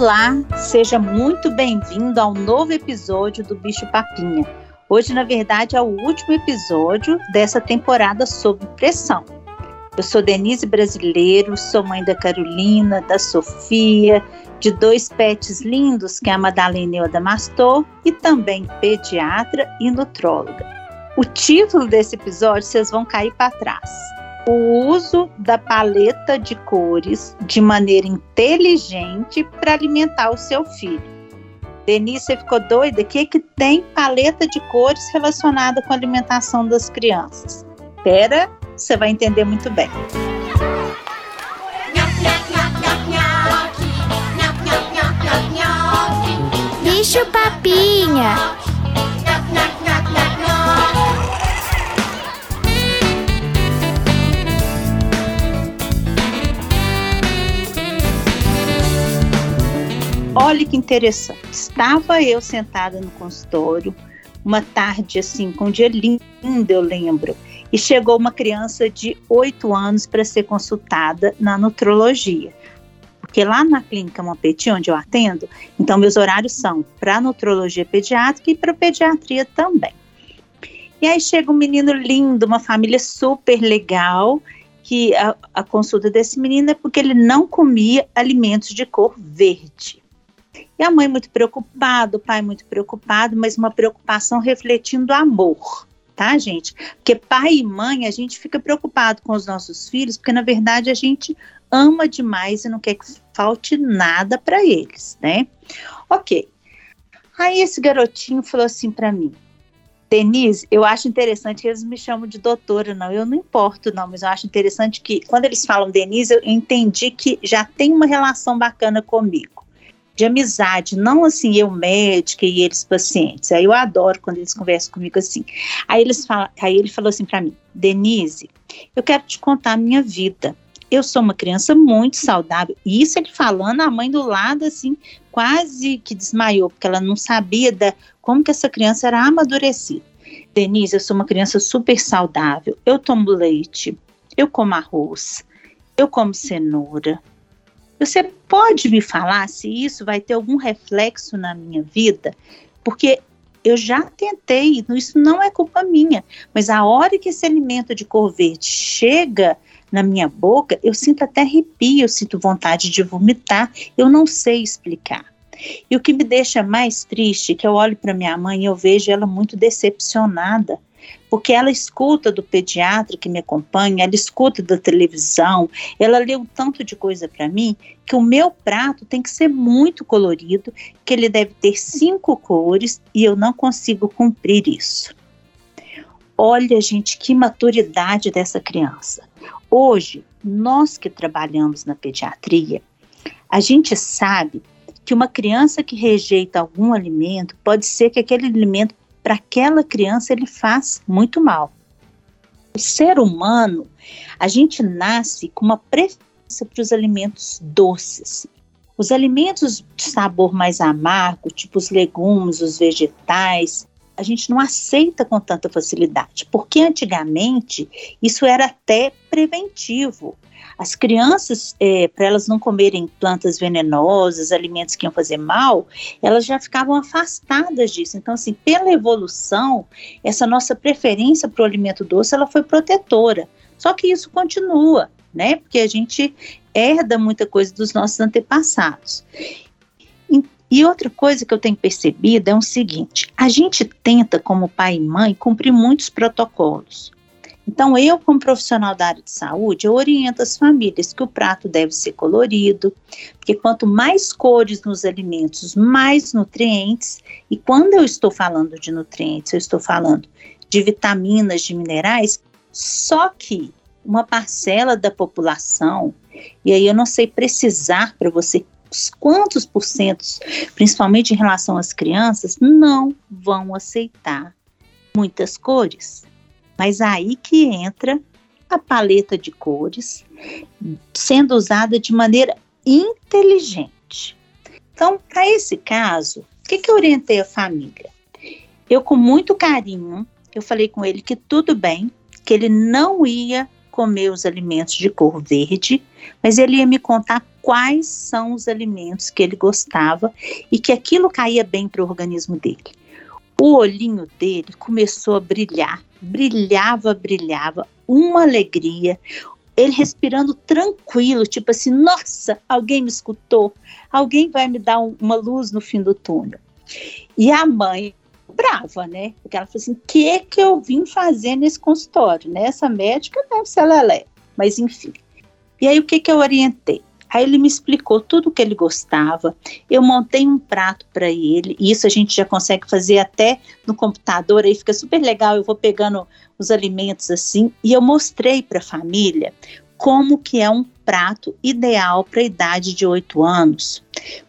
Olá, seja muito bem-vindo ao novo episódio do Bicho Papinha. Hoje, na verdade, é o último episódio dessa temporada sob pressão. Eu sou Denise Brasileiro, sou mãe da Carolina, da Sofia, de dois pets lindos, que é a Madalena e o Adamastor, e também pediatra e nutróloga. O título desse episódio vocês vão cair para trás o uso da paleta de cores de maneira inteligente para alimentar o seu filho. Denise, você ficou doida? O que, que tem paleta de cores relacionada com a alimentação das crianças? Espera, você vai entender muito bem. Bicho papinha. Olha que interessante. Estava eu sentada no consultório, uma tarde assim, com um dia lindo, eu lembro, e chegou uma criança de 8 anos para ser consultada na nutrologia. Porque lá na clínica Montpetit, onde eu atendo, então meus horários são para nutrologia pediátrica e para pediatria também. E aí chega um menino lindo, uma família super legal, que a, a consulta desse menino é porque ele não comia alimentos de cor verde. E a mãe muito preocupada, o pai muito preocupado, mas uma preocupação refletindo amor, tá, gente? Porque pai e mãe, a gente fica preocupado com os nossos filhos, porque na verdade a gente ama demais e não quer que falte nada para eles, né? Ok. Aí esse garotinho falou assim para mim: Denise, eu acho interessante que eles me chamam de doutora, não, eu não importo, não, mas eu acho interessante que quando eles falam Denise, eu entendi que já tem uma relação bacana comigo de amizade, não assim eu médica e eles pacientes. Aí eu adoro quando eles conversam comigo assim. Aí eles falam, aí ele falou assim para mim, Denise, eu quero te contar a minha vida. Eu sou uma criança muito saudável. E isso ele falando, a mãe do lado assim, quase que desmaiou, porque ela não sabia da como que essa criança era amadurecida. Denise, eu sou uma criança super saudável. Eu tomo leite, eu como arroz, eu como cenoura, você pode me falar se isso vai ter algum reflexo na minha vida? Porque eu já tentei, isso não é culpa minha, mas a hora que esse alimento de cor verde chega na minha boca, eu sinto até arrepio, eu sinto vontade de vomitar, eu não sei explicar. E o que me deixa mais triste é que eu olho para minha mãe e eu vejo ela muito decepcionada porque ela escuta do pediatra que me acompanha, ela escuta da televisão, ela leu tanto de coisa para mim que o meu prato tem que ser muito colorido, que ele deve ter cinco cores e eu não consigo cumprir isso. Olha, gente, que maturidade dessa criança. Hoje, nós que trabalhamos na pediatria, a gente sabe que uma criança que rejeita algum alimento pode ser que aquele alimento para aquela criança ele faz muito mal. O ser humano, a gente nasce com uma preferência para os alimentos doces. Os alimentos de sabor mais amargo, tipo os legumes, os vegetais, a gente não aceita com tanta facilidade, porque antigamente isso era até preventivo. As crianças, é, para elas não comerem plantas venenosas, alimentos que iam fazer mal, elas já ficavam afastadas disso. Então, assim, pela evolução, essa nossa preferência para o alimento doce, ela foi protetora. Só que isso continua, né? Porque a gente herda muita coisa dos nossos antepassados. E outra coisa que eu tenho percebido é o seguinte: a gente tenta, como pai e mãe, cumprir muitos protocolos. Então, eu, como profissional da área de saúde, eu oriento as famílias que o prato deve ser colorido, porque quanto mais cores nos alimentos, mais nutrientes. E quando eu estou falando de nutrientes, eu estou falando de vitaminas, de minerais, só que uma parcela da população, e aí eu não sei precisar para você quantos porcentos, principalmente em relação às crianças, não vão aceitar muitas cores. Mas aí que entra a paleta de cores sendo usada de maneira inteligente. Então, para esse caso, o que, que eu orientei a família? Eu, com muito carinho, eu falei com ele que tudo bem, que ele não ia comer os alimentos de cor verde, mas ele ia me contar quais são os alimentos que ele gostava e que aquilo caía bem para o organismo dele. O olhinho dele começou a brilhar, brilhava, brilhava, uma alegria. Ele respirando tranquilo, tipo assim: nossa, alguém me escutou, alguém vai me dar um, uma luz no fim do túnel. E a mãe brava, né? Porque ela falou assim: o que que eu vim fazer nesse consultório? Né? Essa médica deve ser lelé. Mas enfim. E aí o que, que eu orientei? Aí ele me explicou tudo o que ele gostava. Eu montei um prato para ele. E isso a gente já consegue fazer até no computador. Aí fica super legal. Eu vou pegando os alimentos assim e eu mostrei para a família como que é um prato ideal para a idade de 8 anos.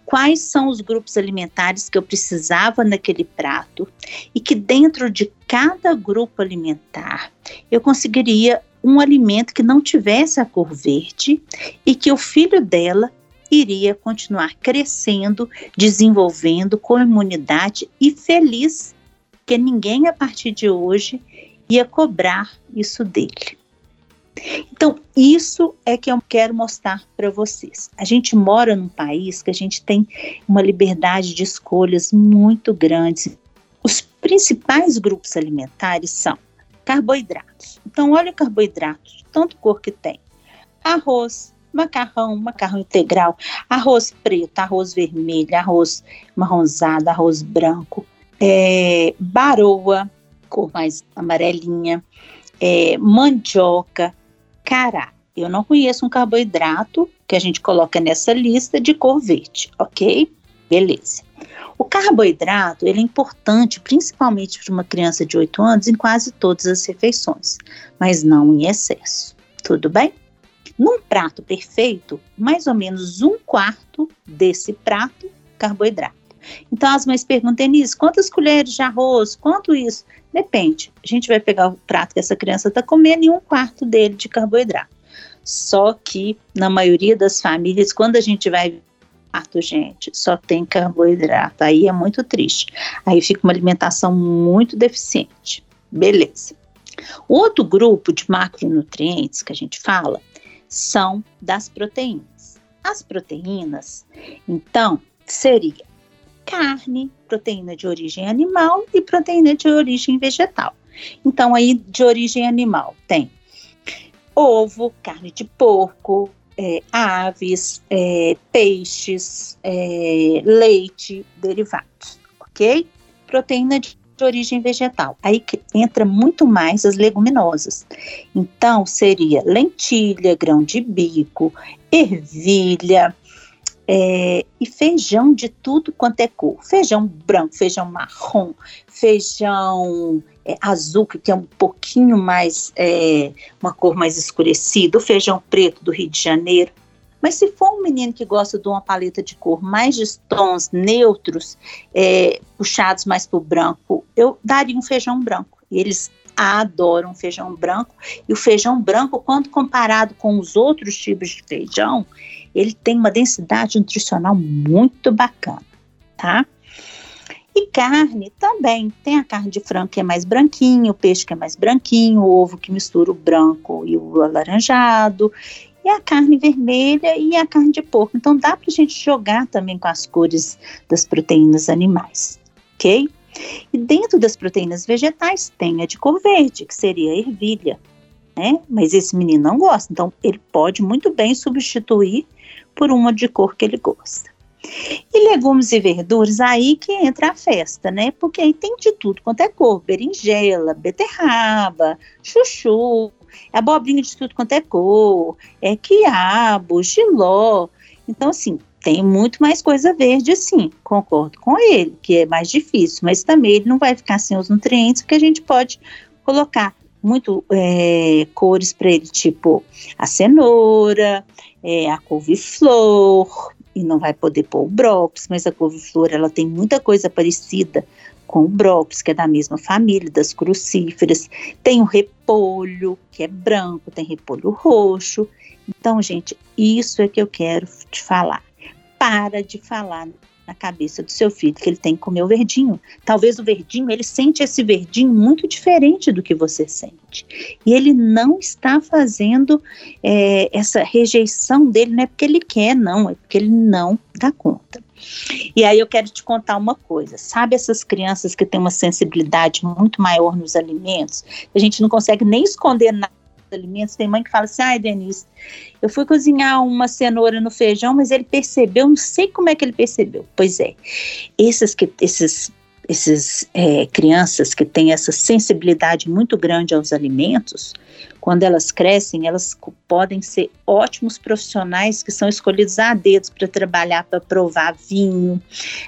Quais são os grupos alimentares que eu precisava naquele prato e que dentro de cada grupo alimentar eu conseguiria um alimento que não tivesse a cor verde e que o filho dela iria continuar crescendo, desenvolvendo com imunidade e feliz, que ninguém a partir de hoje ia cobrar isso dele. Então, isso é que eu quero mostrar para vocês. A gente mora num país que a gente tem uma liberdade de escolhas muito grande. Os principais grupos alimentares são carboidratos. Então, olha o carboidrato, tanto cor que tem: arroz, macarrão, macarrão integral, arroz preto, arroz vermelho, arroz marronzado, arroz branco, é, baroa, cor mais amarelinha, é, mandioca, cará. Eu não conheço um carboidrato que a gente coloca nessa lista de cor verde, ok? Beleza. O carboidrato ele é importante, principalmente para uma criança de 8 anos, em quase todas as refeições, mas não em excesso. Tudo bem? Num prato perfeito, mais ou menos um quarto desse prato carboidrato. Então as mães perguntam, Denise, quantas colheres de arroz? Quanto isso? Depende. A gente vai pegar o prato que essa criança está comendo e um quarto dele de carboidrato. Só que na maioria das famílias, quando a gente vai carboidrato, gente, só tem carboidrato. Aí é muito triste. Aí fica uma alimentação muito deficiente. Beleza. Outro grupo de macronutrientes que a gente fala são das proteínas. As proteínas, então, seria carne, proteína de origem animal e proteína de origem vegetal. Então, aí de origem animal tem ovo, carne de porco, é, aves, é, peixes, é, leite, derivados, ok? Proteína de origem vegetal. Aí entra muito mais as leguminosas. Então, seria lentilha, grão de bico, ervilha, é, e feijão de tudo quanto é cor. Feijão branco, feijão marrom, feijão é, azul, que é um pouquinho mais, é, uma cor mais escurecida, o feijão preto do Rio de Janeiro. Mas se for um menino que gosta de uma paleta de cor mais de tons neutros, é, puxados mais para o branco, eu daria um feijão branco. E eles adoram feijão branco. E o feijão branco, quando comparado com os outros tipos de feijão, ele tem uma densidade nutricional muito bacana, tá? E carne também. Tem a carne de frango que é mais branquinho, o peixe que é mais branquinho, o ovo que mistura o branco e o alaranjado, e a carne vermelha e a carne de porco. Então dá para a gente jogar também com as cores das proteínas animais, ok? E dentro das proteínas vegetais tem a de cor verde, que seria a ervilha, né? Mas esse menino não gosta, então ele pode muito bem substituir por uma de cor que ele gosta. Legumes e verduras, aí que entra a festa, né? Porque aí tem de tudo quanto é cor: berinjela, beterraba, chuchu, abobrinha de tudo quanto é cor, é quiabo, giló. Então, assim, tem muito mais coisa verde, sim, concordo com ele, que é mais difícil, mas também ele não vai ficar sem os nutrientes, porque a gente pode colocar muito é, cores para ele, tipo a cenoura, é, a couve-flor, e não vai poder pôr o brócolis, mas a couve-flor ela tem muita coisa parecida com o brócolis, que é da mesma família, das crucíferas. Tem o repolho, que é branco, tem repolho roxo. Então, gente, isso é que eu quero te falar. Para de falar na cabeça do seu filho que ele tem que comer o verdinho. Talvez o verdinho, ele sente esse verdinho muito diferente do que você sente. E ele não está fazendo é, essa rejeição dele, não é porque ele quer, não, é porque ele não dá conta. E aí eu quero te contar uma coisa. Sabe essas crianças que têm uma sensibilidade muito maior nos alimentos? A gente não consegue nem esconder nada alimentos. Tem mãe que fala assim: ai, Denise, eu fui cozinhar uma cenoura no feijão, mas ele percebeu, não sei como é que ele percebeu. Pois é, esses, que, esses esses é, crianças que têm essa sensibilidade muito grande aos alimentos, quando elas crescem, elas podem ser ótimos profissionais que são escolhidos a dedos para trabalhar, para provar vinho,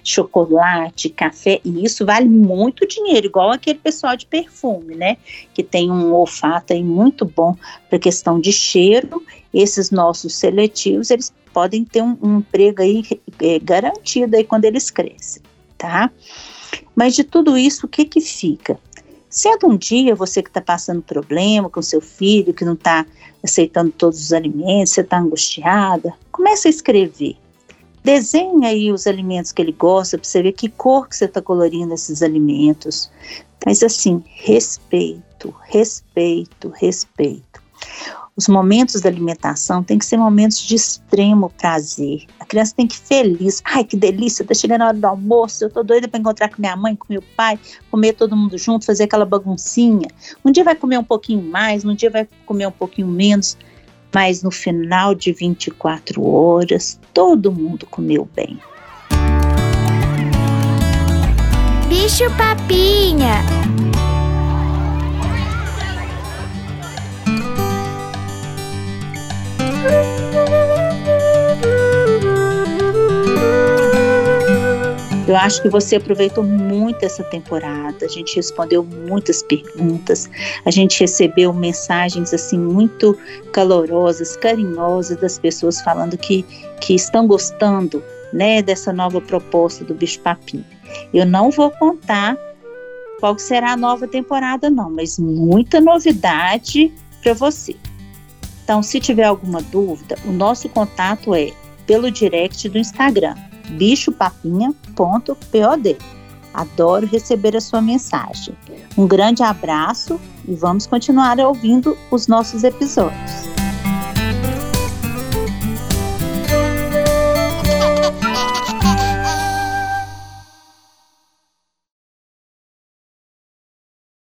chocolate, café, e isso vale muito dinheiro, igual aquele pessoal de perfume, né? Que tem um olfato aí muito bom para questão de cheiro. Esses nossos seletivos, eles podem ter um, um emprego aí é, garantido aí quando eles crescem, tá? Mas de tudo isso, o que que fica? Sendo um dia você que está passando problema com seu filho, que não está aceitando todos os alimentos, você está angustiada, comece a escrever. Desenhe aí os alimentos que ele gosta para você ver que cor que você está colorindo esses alimentos. Mas assim, respeito, respeito, respeito. Os momentos da alimentação têm que ser momentos de extremo prazer. A criança tem que ir feliz. Ai, que delícia, tá chegando a hora do almoço, eu tô doida para encontrar com minha mãe, com meu pai, comer todo mundo junto, fazer aquela baguncinha. Um dia vai comer um pouquinho mais, um dia vai comer um pouquinho menos, mas no final de 24 horas, todo mundo comeu bem. Bicho papinha. Eu acho que você aproveitou muito essa temporada. A gente respondeu muitas perguntas, a gente recebeu mensagens assim muito calorosas, carinhosas das pessoas falando que, que estão gostando, né, dessa nova proposta do Bicho Papinho. Eu não vou contar qual será a nova temporada não, mas muita novidade para você. Então, se tiver alguma dúvida, o nosso contato é pelo direct do Instagram bichopapinha.pod. Adoro receber a sua mensagem. Um grande abraço e vamos continuar ouvindo os nossos episódios.